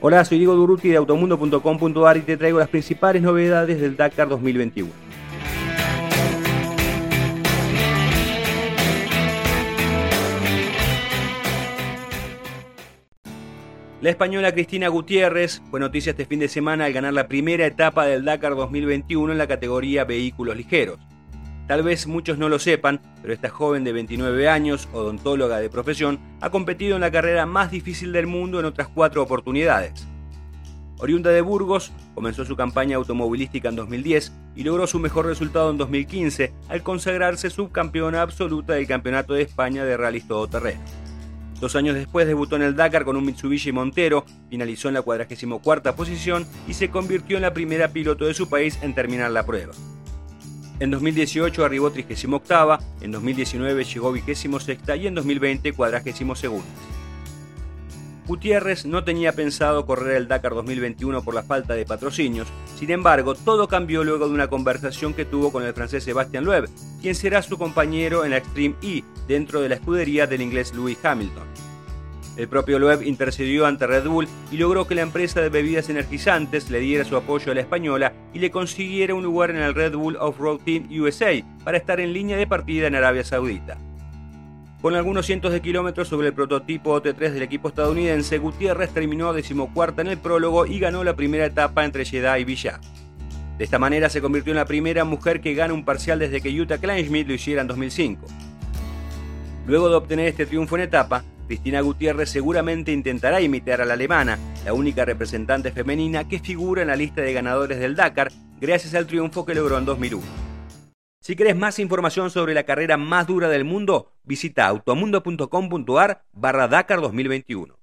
Hola, soy Diego Duruti de automundo.com.ar y te traigo las principales novedades del Dakar 2021. La española Cristina Gutiérrez fue noticia este fin de semana al ganar la primera etapa del Dakar 2021 en la categoría vehículos ligeros. Tal vez muchos no lo sepan, pero esta joven de 29 años, odontóloga de profesión, ha competido en la carrera más difícil del mundo en otras cuatro oportunidades. Oriunda de Burgos, comenzó su campaña automovilística en 2010 y logró su mejor resultado en 2015 al consagrarse subcampeona absoluta del Campeonato de España de Rallys Todoterreno. Dos años después debutó en el Dakar con un Mitsubishi Montero, finalizó en la 44 posición y se convirtió en la primera piloto de su país en terminar la prueba. En 2018 arribó 38, en 2019 llegó 26 y en 2020 42. Gutiérrez no tenía pensado correr el Dakar 2021 por la falta de patrocinios, sin embargo, todo cambió luego de una conversación que tuvo con el francés Sebastian Loeb, quien será su compañero en la Extreme E dentro de la escudería del inglés Lewis Hamilton. El propio Loeb intercedió ante Red Bull y logró que la empresa de bebidas energizantes le diera su apoyo a la española y le consiguiera un lugar en el Red Bull Off-Road Team USA para estar en línea de partida en Arabia Saudita. Con algunos cientos de kilómetros sobre el prototipo OT3 del equipo estadounidense, Gutiérrez terminó decimocuarta en el prólogo y ganó la primera etapa entre Jeddah y Villa. De esta manera se convirtió en la primera mujer que gana un parcial desde que Utah Kleinschmidt lo hiciera en 2005. Luego de obtener este triunfo en etapa, Cristina Gutiérrez seguramente intentará imitar a la alemana, la única representante femenina que figura en la lista de ganadores del Dakar gracias al triunfo que logró en 2001. Si querés más información sobre la carrera más dura del mundo, visita automundo.com.ar barra Dakar 2021.